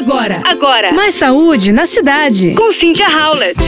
Agora, Agora, mais saúde na cidade. com Cynthia Howlett.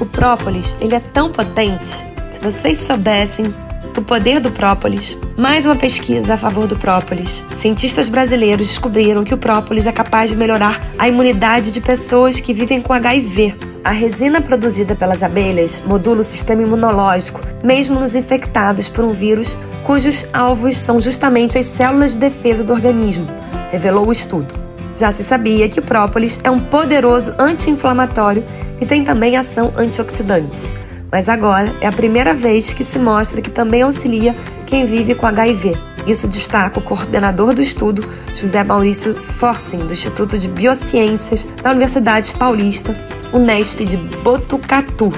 O própolis, ele é tão potente. Se vocês soubessem o poder do própolis, mais uma pesquisa a favor do própolis. Cientistas brasileiros descobriram que o própolis é capaz de melhorar a imunidade de pessoas que vivem com HIV. A resina produzida pelas abelhas modula o sistema imunológico, mesmo nos infectados por um vírus cujos alvos são justamente as células de defesa do organismo, revelou o estudo. Já se sabia que o própolis é um poderoso anti-inflamatório e tem também ação antioxidante. Mas agora é a primeira vez que se mostra que também auxilia quem vive com HIV. Isso destaca o coordenador do estudo, José Maurício Sforcing, do Instituto de Biociências da Universidade Paulista, Unesp de Botucatu.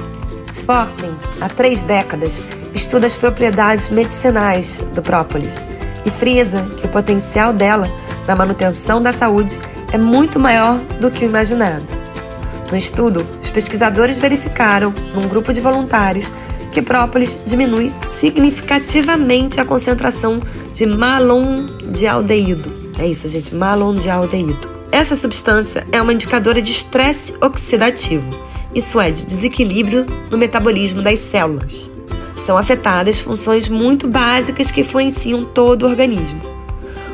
Sforcing, há três décadas, estuda as propriedades medicinais do própolis e frisa que o potencial dela na manutenção da saúde é muito maior do que o imaginado. No estudo, os pesquisadores verificaram, num grupo de voluntários, que própolis diminui significativamente a concentração de malondialdeído. É isso, gente, malondialdeído. Essa substância é uma indicadora de estresse oxidativo, isso é, de desequilíbrio no metabolismo das células. São afetadas funções muito básicas que influenciam todo o organismo.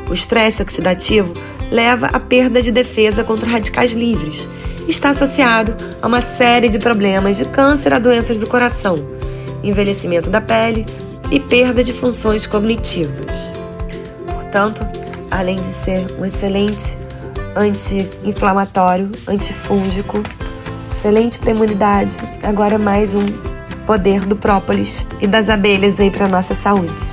O estresse oxidativo leva à perda de defesa contra radicais livres está associado a uma série de problemas de câncer a doenças do coração, envelhecimento da pele e perda de funções cognitivas. Portanto, além de ser um excelente anti-inflamatório, antifúngico, excelente para a imunidade, agora mais um poder do própolis e das abelhas aí para nossa saúde.